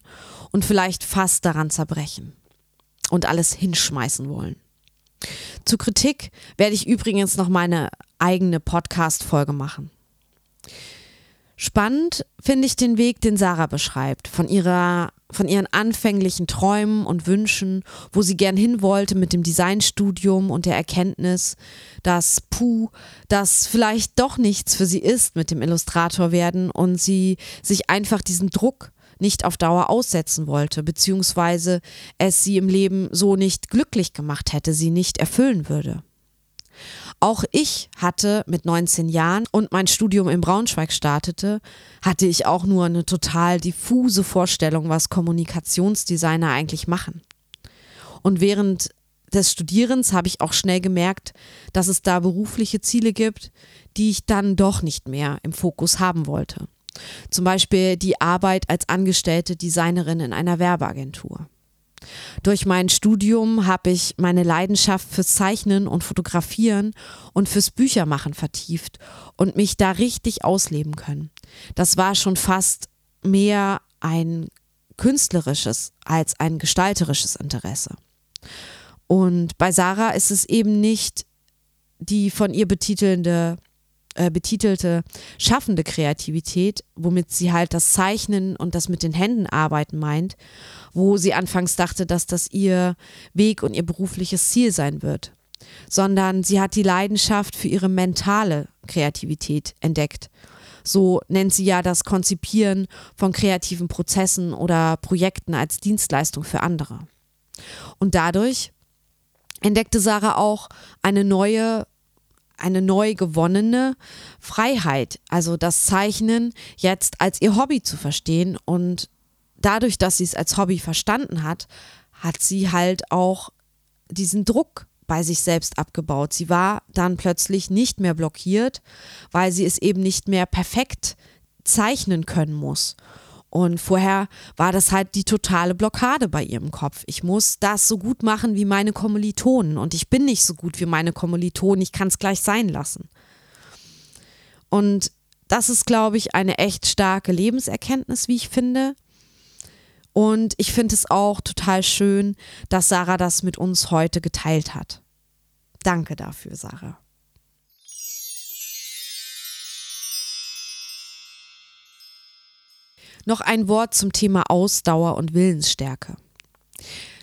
und vielleicht fast daran zerbrechen und alles hinschmeißen wollen. Zu Kritik werde ich übrigens noch meine eigene Podcast-Folge machen. Spannend finde ich den Weg, den Sarah beschreibt, von ihrer von ihren anfänglichen Träumen und Wünschen, wo sie gern hin wollte mit dem Designstudium und der Erkenntnis, dass puh, das vielleicht doch nichts für sie ist mit dem Illustrator werden und sie sich einfach diesem Druck nicht auf Dauer aussetzen wollte, beziehungsweise es sie im Leben so nicht glücklich gemacht hätte, sie nicht erfüllen würde. Auch ich hatte mit 19 Jahren und mein Studium in Braunschweig startete, hatte ich auch nur eine total diffuse Vorstellung, was Kommunikationsdesigner eigentlich machen. Und während des Studierens habe ich auch schnell gemerkt, dass es da berufliche Ziele gibt, die ich dann doch nicht mehr im Fokus haben wollte. Zum Beispiel die Arbeit als angestellte Designerin in einer Werbeagentur. Durch mein Studium habe ich meine Leidenschaft fürs Zeichnen und Fotografieren und fürs Büchermachen vertieft und mich da richtig ausleben können. Das war schon fast mehr ein künstlerisches als ein gestalterisches Interesse. Und bei Sarah ist es eben nicht die von ihr betitelnde äh, betitelte schaffende Kreativität, womit sie halt das Zeichnen und das mit den Händen arbeiten meint, wo sie anfangs dachte, dass das ihr Weg und ihr berufliches Ziel sein wird, sondern sie hat die Leidenschaft für ihre mentale Kreativität entdeckt. So nennt sie ja das Konzipieren von kreativen Prozessen oder Projekten als Dienstleistung für andere. Und dadurch entdeckte Sarah auch eine neue eine neu gewonnene Freiheit, also das Zeichnen jetzt als ihr Hobby zu verstehen und dadurch, dass sie es als Hobby verstanden hat, hat sie halt auch diesen Druck bei sich selbst abgebaut. Sie war dann plötzlich nicht mehr blockiert, weil sie es eben nicht mehr perfekt zeichnen können muss. Und vorher war das halt die totale Blockade bei ihrem Kopf. Ich muss das so gut machen wie meine Kommilitonen und ich bin nicht so gut wie meine Kommilitonen, ich kann es gleich sein lassen. Und das ist, glaube ich, eine echt starke Lebenserkenntnis, wie ich finde. Und ich finde es auch total schön, dass Sarah das mit uns heute geteilt hat. Danke dafür, Sarah. Noch ein Wort zum Thema Ausdauer und Willensstärke.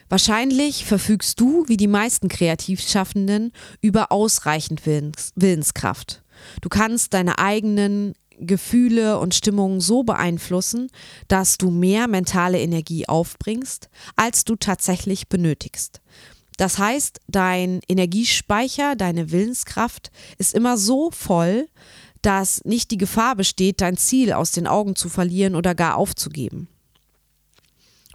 Wahrscheinlich verfügst du, wie die meisten Kreativschaffenden, über ausreichend Willens Willenskraft. Du kannst deine eigenen Gefühle und Stimmungen so beeinflussen, dass du mehr mentale Energie aufbringst, als du tatsächlich benötigst. Das heißt, dein Energiespeicher, deine Willenskraft ist immer so voll, dass nicht die Gefahr besteht, dein Ziel aus den Augen zu verlieren oder gar aufzugeben.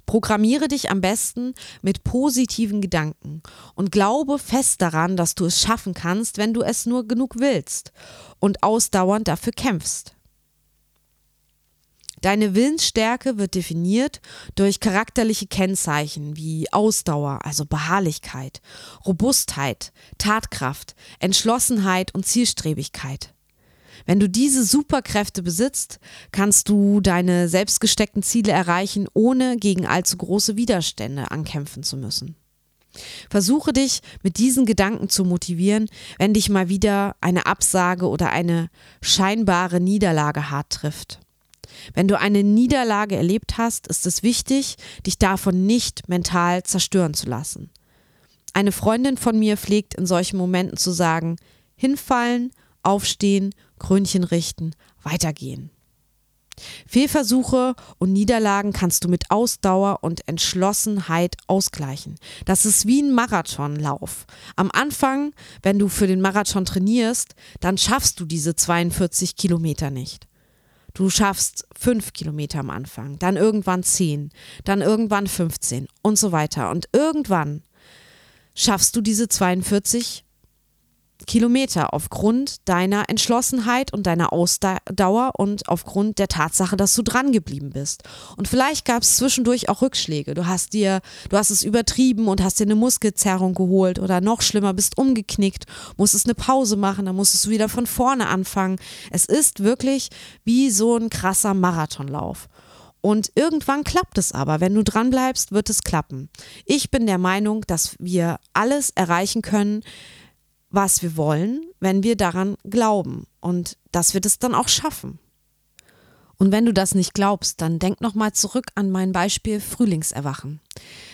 Programmiere dich am besten mit positiven Gedanken und glaube fest daran, dass du es schaffen kannst, wenn du es nur genug willst und ausdauernd dafür kämpfst. Deine Willensstärke wird definiert durch charakterliche Kennzeichen wie Ausdauer, also Beharrlichkeit, Robustheit, Tatkraft, Entschlossenheit und Zielstrebigkeit. Wenn du diese Superkräfte besitzt, kannst du deine selbstgesteckten Ziele erreichen, ohne gegen allzu große Widerstände ankämpfen zu müssen. Versuche dich mit diesen Gedanken zu motivieren, wenn dich mal wieder eine Absage oder eine scheinbare Niederlage hart trifft. Wenn du eine Niederlage erlebt hast, ist es wichtig, dich davon nicht mental zerstören zu lassen. Eine Freundin von mir pflegt in solchen Momenten zu sagen, hinfallen, aufstehen Krönchen richten, weitergehen. Fehlversuche und Niederlagen kannst du mit Ausdauer und Entschlossenheit ausgleichen. Das ist wie ein Marathonlauf. Am Anfang, wenn du für den Marathon trainierst, dann schaffst du diese 42 Kilometer nicht. Du schaffst fünf Kilometer am Anfang, dann irgendwann zehn, dann irgendwann 15 und so weiter. Und irgendwann schaffst du diese 42 Kilometer aufgrund deiner Entschlossenheit und deiner Ausdauer und aufgrund der Tatsache, dass du dran geblieben bist. Und vielleicht gab es zwischendurch auch Rückschläge. Du hast dir, du hast es übertrieben und hast dir eine Muskelzerrung geholt oder noch schlimmer, bist umgeknickt, musstest eine Pause machen, dann musstest du wieder von vorne anfangen. Es ist wirklich wie so ein krasser Marathonlauf. Und irgendwann klappt es aber. Wenn du dran bleibst, wird es klappen. Ich bin der Meinung, dass wir alles erreichen können, was wir wollen, wenn wir daran glauben und dass wir das dann auch schaffen. Und wenn du das nicht glaubst, dann denk nochmal zurück an mein Beispiel Frühlingserwachen.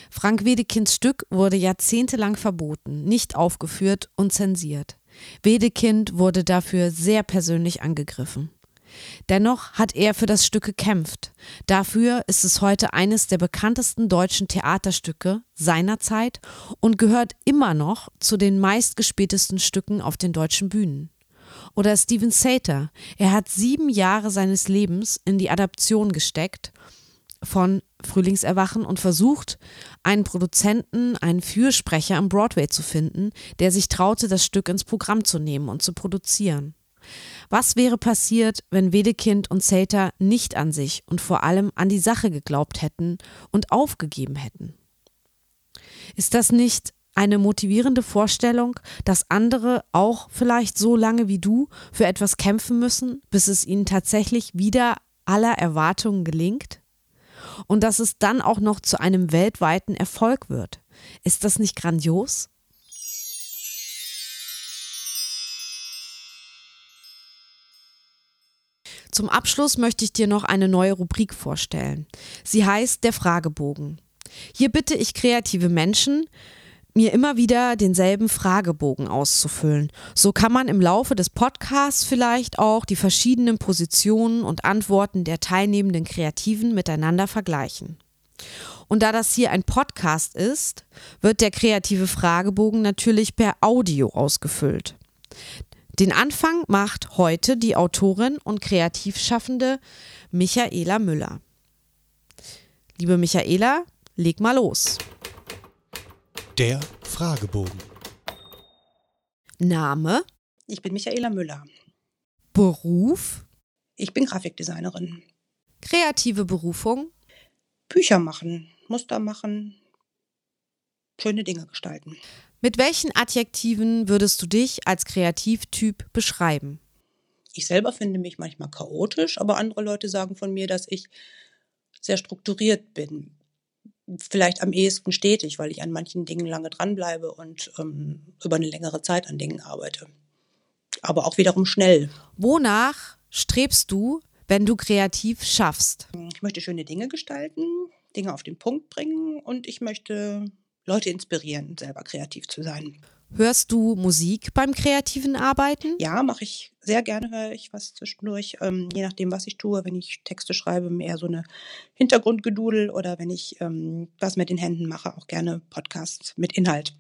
Frank Wedekinds Stück wurde jahrzehntelang verboten, nicht aufgeführt und zensiert. Wedekind wurde dafür sehr persönlich angegriffen. Dennoch hat er für das Stück gekämpft. Dafür ist es heute eines der bekanntesten deutschen Theaterstücke seiner Zeit und gehört immer noch zu den meistgespieltesten Stücken auf den deutschen Bühnen. Oder Steven Sater. Er hat sieben Jahre seines Lebens in die Adaption gesteckt von Frühlingserwachen und versucht, einen Produzenten, einen Fürsprecher am Broadway zu finden, der sich traute, das Stück ins Programm zu nehmen und zu produzieren. Was wäre passiert, wenn Wedekind und Zelter nicht an sich und vor allem an die Sache geglaubt hätten und aufgegeben hätten? Ist das nicht eine motivierende Vorstellung, dass andere auch vielleicht so lange wie du für etwas kämpfen müssen, bis es ihnen tatsächlich wieder aller Erwartungen gelingt? und dass es dann auch noch zu einem weltweiten Erfolg wird. Ist das nicht grandios? Zum Abschluss möchte ich dir noch eine neue Rubrik vorstellen. Sie heißt der Fragebogen. Hier bitte ich kreative Menschen, mir immer wieder denselben Fragebogen auszufüllen. So kann man im Laufe des Podcasts vielleicht auch die verschiedenen Positionen und Antworten der teilnehmenden Kreativen miteinander vergleichen. Und da das hier ein Podcast ist, wird der kreative Fragebogen natürlich per Audio ausgefüllt. Den Anfang macht heute die Autorin und Kreativschaffende Michaela Müller. Liebe Michaela, leg mal los. Der Fragebogen. Name, Ich bin Michaela Müller. Beruf, Ich bin Grafikdesignerin. kreative Berufung, Bücher machen, Muster machen, schöne Dinge gestalten. Mit welchen Adjektiven würdest du dich als Kreativtyp beschreiben? Ich selber finde mich manchmal chaotisch, aber andere Leute sagen von mir, dass ich sehr strukturiert bin. Vielleicht am ehesten stetig, weil ich an manchen Dingen lange dranbleibe und ähm, über eine längere Zeit an Dingen arbeite. Aber auch wiederum schnell. Wonach strebst du, wenn du kreativ schaffst? Ich möchte schöne Dinge gestalten, Dinge auf den Punkt bringen und ich möchte Leute inspirieren, selber kreativ zu sein. Hörst du Musik beim kreativen Arbeiten? Ja, mache ich sehr gerne, höre ich was zwischendurch, ähm, je nachdem, was ich tue. Wenn ich Texte schreibe, mehr so eine Hintergrundgedudel oder wenn ich ähm, was mit den Händen mache, auch gerne Podcasts mit Inhalt.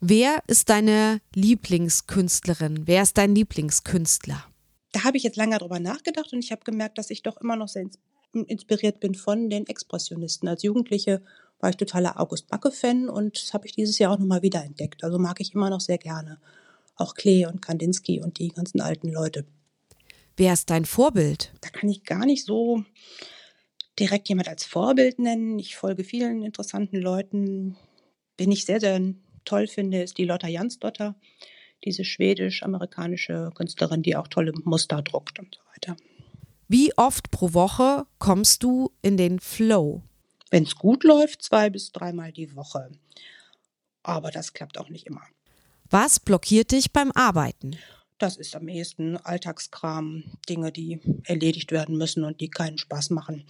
Wer ist deine Lieblingskünstlerin? Wer ist dein Lieblingskünstler? Da habe ich jetzt lange drüber nachgedacht und ich habe gemerkt, dass ich doch immer noch sehr ins inspiriert bin von den Expressionisten. Als Jugendliche war ich totaler August Macke-Fan und das habe ich dieses Jahr auch nochmal wieder entdeckt. Also mag ich immer noch sehr gerne. Auch Klee und Kandinsky und die ganzen alten Leute. Wer ist dein Vorbild? Da kann ich gar nicht so direkt jemand als Vorbild nennen. Ich folge vielen interessanten Leuten. Wen ich sehr, sehr toll finde, ist die Lotta Jansdotter, diese schwedisch-amerikanische Künstlerin, die auch tolle Muster druckt und so weiter. Wie oft pro Woche kommst du in den Flow? Wenn es gut läuft, zwei bis dreimal die Woche. Aber das klappt auch nicht immer. Was blockiert dich beim Arbeiten? Das ist am ehesten Alltagskram, Dinge, die erledigt werden müssen und die keinen Spaß machen.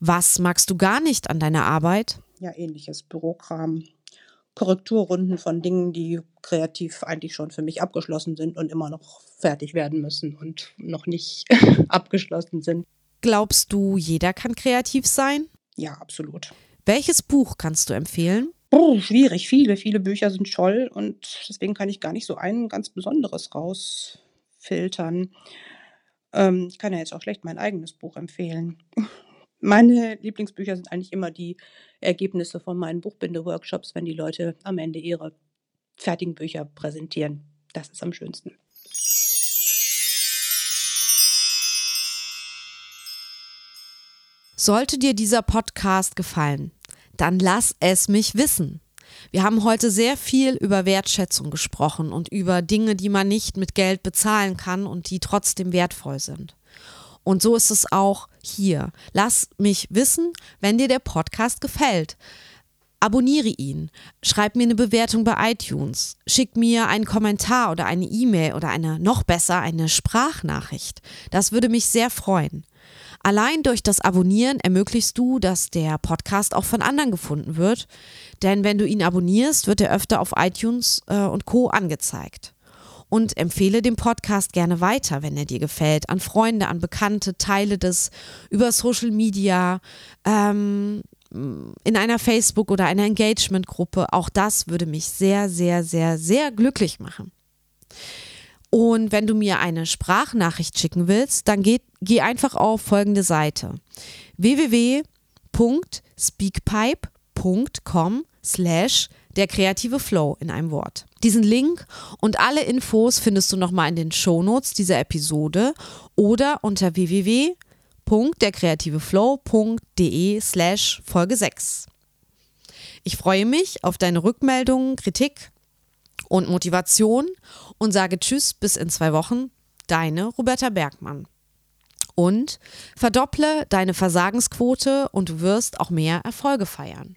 Was magst du gar nicht an deiner Arbeit? Ja, ähnliches Bürokram, Korrekturrunden von Dingen, die kreativ eigentlich schon für mich abgeschlossen sind und immer noch fertig werden müssen und noch nicht (laughs) abgeschlossen sind. Glaubst du, jeder kann kreativ sein? Ja, absolut. Welches Buch kannst du empfehlen? Oh, schwierig. Viele, viele Bücher sind toll und deswegen kann ich gar nicht so ein ganz besonderes rausfiltern. Ähm, ich kann ja jetzt auch schlecht mein eigenes Buch empfehlen. (laughs) Meine Lieblingsbücher sind eigentlich immer die Ergebnisse von meinen Buchbinde-Workshops, wenn die Leute am Ende ihre fertigen Bücher präsentieren. Das ist am schönsten. Sollte dir dieser Podcast gefallen, dann lass es mich wissen. Wir haben heute sehr viel über Wertschätzung gesprochen und über Dinge, die man nicht mit Geld bezahlen kann und die trotzdem wertvoll sind. Und so ist es auch hier. Lass mich wissen, wenn dir der Podcast gefällt. Abonniere ihn, schreib mir eine Bewertung bei iTunes, schick mir einen Kommentar oder eine E-Mail oder eine noch besser eine Sprachnachricht. Das würde mich sehr freuen. Allein durch das Abonnieren ermöglichst du, dass der Podcast auch von anderen gefunden wird. Denn wenn du ihn abonnierst, wird er öfter auf iTunes äh, und Co angezeigt. Und empfehle den Podcast gerne weiter, wenn er dir gefällt, an Freunde, an Bekannte, teile das über Social Media, ähm, in einer Facebook- oder einer Engagement-Gruppe. Auch das würde mich sehr, sehr, sehr, sehr glücklich machen. Und wenn du mir eine Sprachnachricht schicken willst, dann geh, geh einfach auf folgende Seite www.speakpipe.com slash der kreative Flow in einem Wort. Diesen Link und alle Infos findest du nochmal in den Shownotes dieser Episode oder unter www.derkreativeflow.de slash Folge 6. Ich freue mich auf deine Rückmeldungen, Kritik und Motivation und sage Tschüss bis in zwei Wochen. Deine Roberta Bergmann. Und verdopple deine Versagensquote und du wirst auch mehr Erfolge feiern.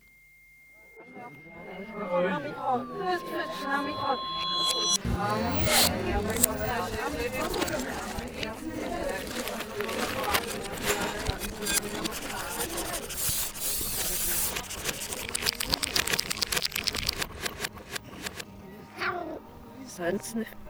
Sonst nicht.